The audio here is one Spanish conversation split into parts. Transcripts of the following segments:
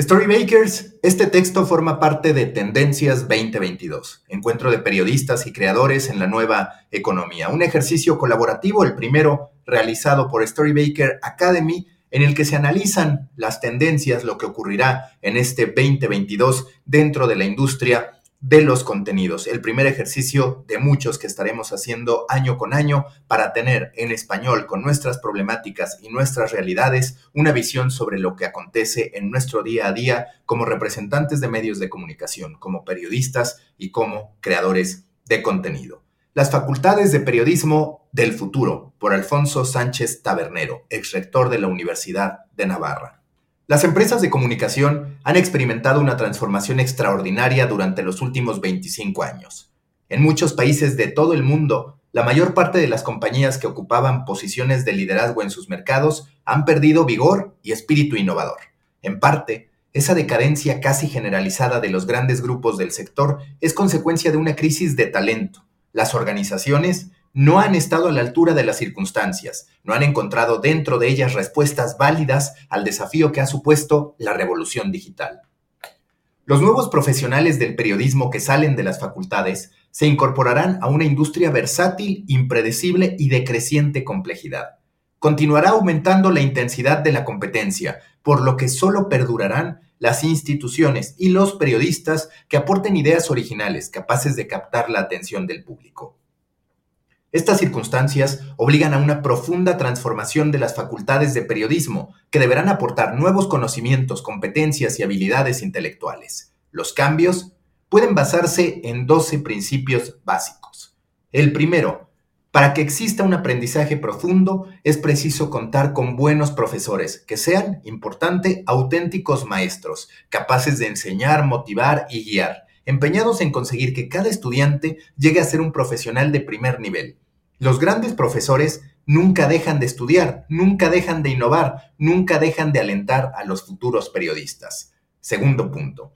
Storymakers, este texto forma parte de Tendencias 2022, encuentro de periodistas y creadores en la nueva economía, un ejercicio colaborativo, el primero realizado por Storymaker Academy, en el que se analizan las tendencias, lo que ocurrirá en este 2022 dentro de la industria de los contenidos, el primer ejercicio de muchos que estaremos haciendo año con año para tener en español con nuestras problemáticas y nuestras realidades una visión sobre lo que acontece en nuestro día a día como representantes de medios de comunicación, como periodistas y como creadores de contenido. Las facultades de periodismo del futuro por Alfonso Sánchez Tabernero, ex rector de la Universidad de Navarra. Las empresas de comunicación han experimentado una transformación extraordinaria durante los últimos 25 años. En muchos países de todo el mundo, la mayor parte de las compañías que ocupaban posiciones de liderazgo en sus mercados han perdido vigor y espíritu innovador. En parte, esa decadencia casi generalizada de los grandes grupos del sector es consecuencia de una crisis de talento. Las organizaciones no han estado a la altura de las circunstancias, no han encontrado dentro de ellas respuestas válidas al desafío que ha supuesto la revolución digital. Los nuevos profesionales del periodismo que salen de las facultades se incorporarán a una industria versátil, impredecible y de creciente complejidad. Continuará aumentando la intensidad de la competencia, por lo que solo perdurarán las instituciones y los periodistas que aporten ideas originales capaces de captar la atención del público. Estas circunstancias obligan a una profunda transformación de las facultades de periodismo, que deberán aportar nuevos conocimientos, competencias y habilidades intelectuales. Los cambios pueden basarse en 12 principios básicos. El primero, para que exista un aprendizaje profundo, es preciso contar con buenos profesores, que sean, importante, auténticos maestros, capaces de enseñar, motivar y guiar, empeñados en conseguir que cada estudiante llegue a ser un profesional de primer nivel, los grandes profesores nunca dejan de estudiar, nunca dejan de innovar, nunca dejan de alentar a los futuros periodistas. Segundo punto.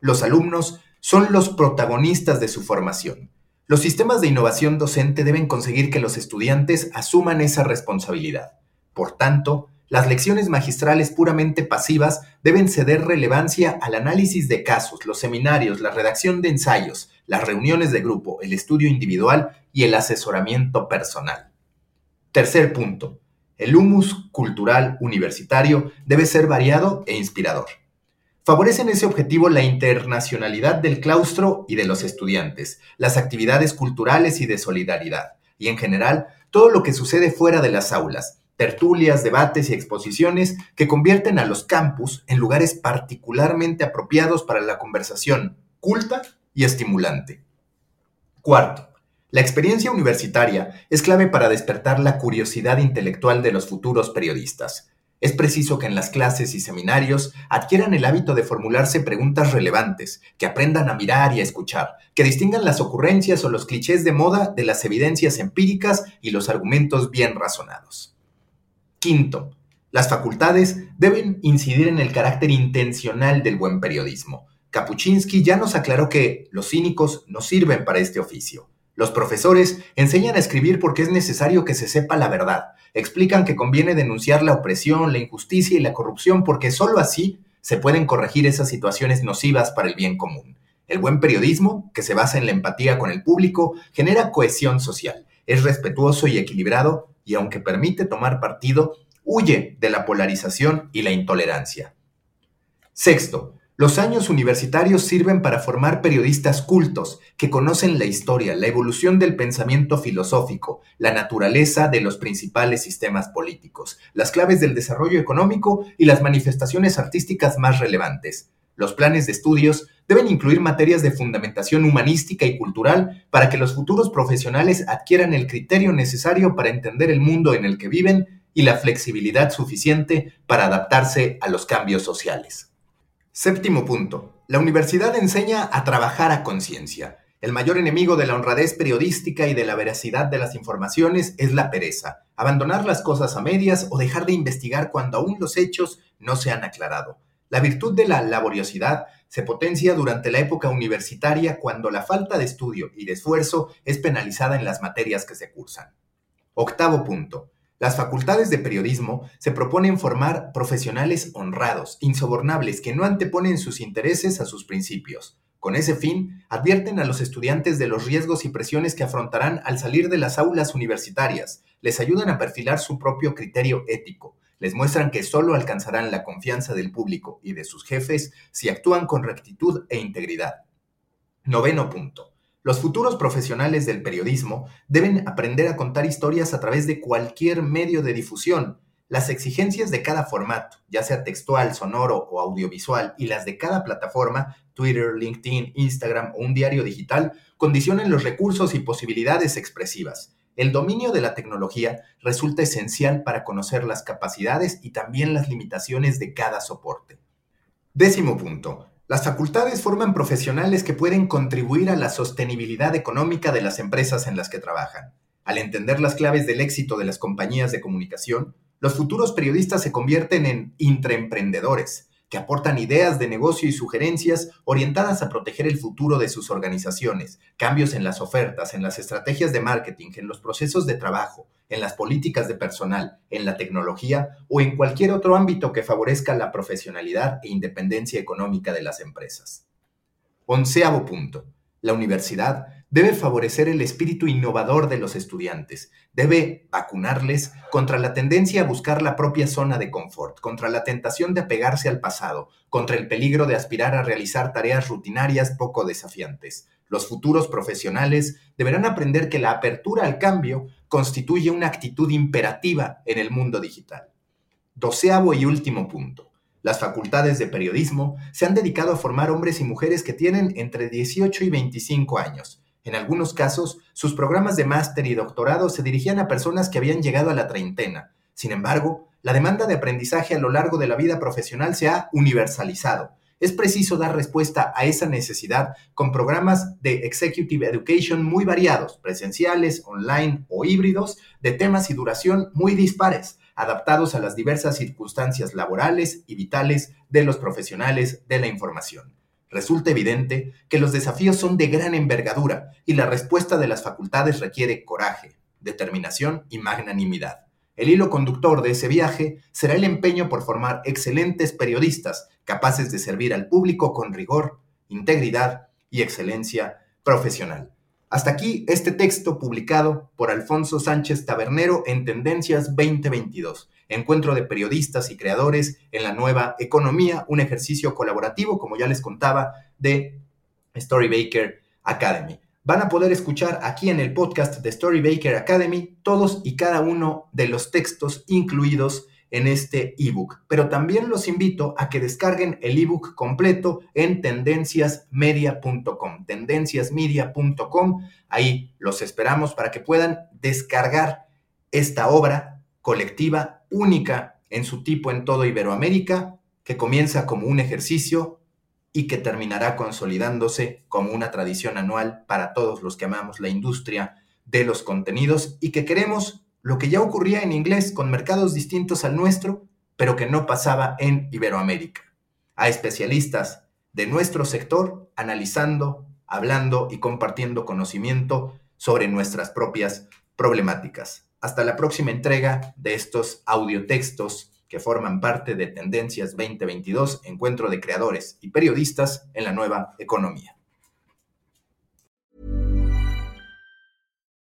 Los alumnos son los protagonistas de su formación. Los sistemas de innovación docente deben conseguir que los estudiantes asuman esa responsabilidad. Por tanto, las lecciones magistrales puramente pasivas deben ceder relevancia al análisis de casos, los seminarios, la redacción de ensayos, las reuniones de grupo, el estudio individual y el asesoramiento personal. Tercer punto. El humus cultural universitario debe ser variado e inspirador. Favorecen ese objetivo la internacionalidad del claustro y de los estudiantes, las actividades culturales y de solidaridad, y en general todo lo que sucede fuera de las aulas, tertulias, debates y exposiciones que convierten a los campus en lugares particularmente apropiados para la conversación culta y estimulante. Cuarto, la experiencia universitaria es clave para despertar la curiosidad intelectual de los futuros periodistas. Es preciso que en las clases y seminarios adquieran el hábito de formularse preguntas relevantes, que aprendan a mirar y a escuchar, que distingan las ocurrencias o los clichés de moda de las evidencias empíricas y los argumentos bien razonados. Quinto, las facultades deben incidir en el carácter intencional del buen periodismo, Kapuczynski ya nos aclaró que los cínicos no sirven para este oficio. Los profesores enseñan a escribir porque es necesario que se sepa la verdad. Explican que conviene denunciar la opresión, la injusticia y la corrupción porque sólo así se pueden corregir esas situaciones nocivas para el bien común. El buen periodismo, que se basa en la empatía con el público, genera cohesión social, es respetuoso y equilibrado y aunque permite tomar partido, huye de la polarización y la intolerancia. Sexto, los años universitarios sirven para formar periodistas cultos que conocen la historia, la evolución del pensamiento filosófico, la naturaleza de los principales sistemas políticos, las claves del desarrollo económico y las manifestaciones artísticas más relevantes. Los planes de estudios deben incluir materias de fundamentación humanística y cultural para que los futuros profesionales adquieran el criterio necesario para entender el mundo en el que viven y la flexibilidad suficiente para adaptarse a los cambios sociales. Séptimo punto. La universidad enseña a trabajar a conciencia. El mayor enemigo de la honradez periodística y de la veracidad de las informaciones es la pereza, abandonar las cosas a medias o dejar de investigar cuando aún los hechos no se han aclarado. La virtud de la laboriosidad se potencia durante la época universitaria cuando la falta de estudio y de esfuerzo es penalizada en las materias que se cursan. Octavo punto. Las facultades de periodismo se proponen formar profesionales honrados, insobornables, que no anteponen sus intereses a sus principios. Con ese fin, advierten a los estudiantes de los riesgos y presiones que afrontarán al salir de las aulas universitarias, les ayudan a perfilar su propio criterio ético, les muestran que solo alcanzarán la confianza del público y de sus jefes si actúan con rectitud e integridad. Noveno punto. Los futuros profesionales del periodismo deben aprender a contar historias a través de cualquier medio de difusión, las exigencias de cada formato, ya sea textual, sonoro o audiovisual, y las de cada plataforma, Twitter, LinkedIn, Instagram o un diario digital, condicionan los recursos y posibilidades expresivas. El dominio de la tecnología resulta esencial para conocer las capacidades y también las limitaciones de cada soporte. Décimo punto. Las facultades forman profesionales que pueden contribuir a la sostenibilidad económica de las empresas en las que trabajan. Al entender las claves del éxito de las compañías de comunicación, los futuros periodistas se convierten en intraemprendedores, que aportan ideas de negocio y sugerencias orientadas a proteger el futuro de sus organizaciones, cambios en las ofertas, en las estrategias de marketing, en los procesos de trabajo, en las políticas de personal, en la tecnología o en cualquier otro ámbito que favorezca la profesionalidad e independencia económica de las empresas. Onceavo punto. La universidad debe favorecer el espíritu innovador de los estudiantes, debe vacunarles contra la tendencia a buscar la propia zona de confort, contra la tentación de apegarse al pasado, contra el peligro de aspirar a realizar tareas rutinarias poco desafiantes. Los futuros profesionales deberán aprender que la apertura al cambio constituye una actitud imperativa en el mundo digital. Doceavo y último punto. Las facultades de periodismo se han dedicado a formar hombres y mujeres que tienen entre 18 y 25 años. En algunos casos, sus programas de máster y doctorado se dirigían a personas que habían llegado a la treintena. Sin embargo, la demanda de aprendizaje a lo largo de la vida profesional se ha universalizado. Es preciso dar respuesta a esa necesidad con programas de Executive Education muy variados, presenciales, online o híbridos, de temas y duración muy dispares adaptados a las diversas circunstancias laborales y vitales de los profesionales de la información. Resulta evidente que los desafíos son de gran envergadura y la respuesta de las facultades requiere coraje, determinación y magnanimidad. El hilo conductor de ese viaje será el empeño por formar excelentes periodistas capaces de servir al público con rigor, integridad y excelencia profesional. Hasta aquí este texto publicado por Alfonso Sánchez Tabernero en Tendencias 2022, encuentro de periodistas y creadores en la nueva economía, un ejercicio colaborativo, como ya les contaba, de Storybaker Academy. Van a poder escuchar aquí en el podcast de Storybaker Academy todos y cada uno de los textos incluidos en este ebook, pero también los invito a que descarguen el ebook completo en tendenciasmedia.com, tendenciasmedia.com. Ahí los esperamos para que puedan descargar esta obra colectiva única en su tipo en todo Iberoamérica, que comienza como un ejercicio y que terminará consolidándose como una tradición anual para todos los que amamos la industria de los contenidos y que queremos lo que ya ocurría en inglés con mercados distintos al nuestro, pero que no pasaba en Iberoamérica. A especialistas de nuestro sector analizando, hablando y compartiendo conocimiento sobre nuestras propias problemáticas. Hasta la próxima entrega de estos audiotextos que forman parte de Tendencias 2022, Encuentro de Creadores y Periodistas en la Nueva Economía.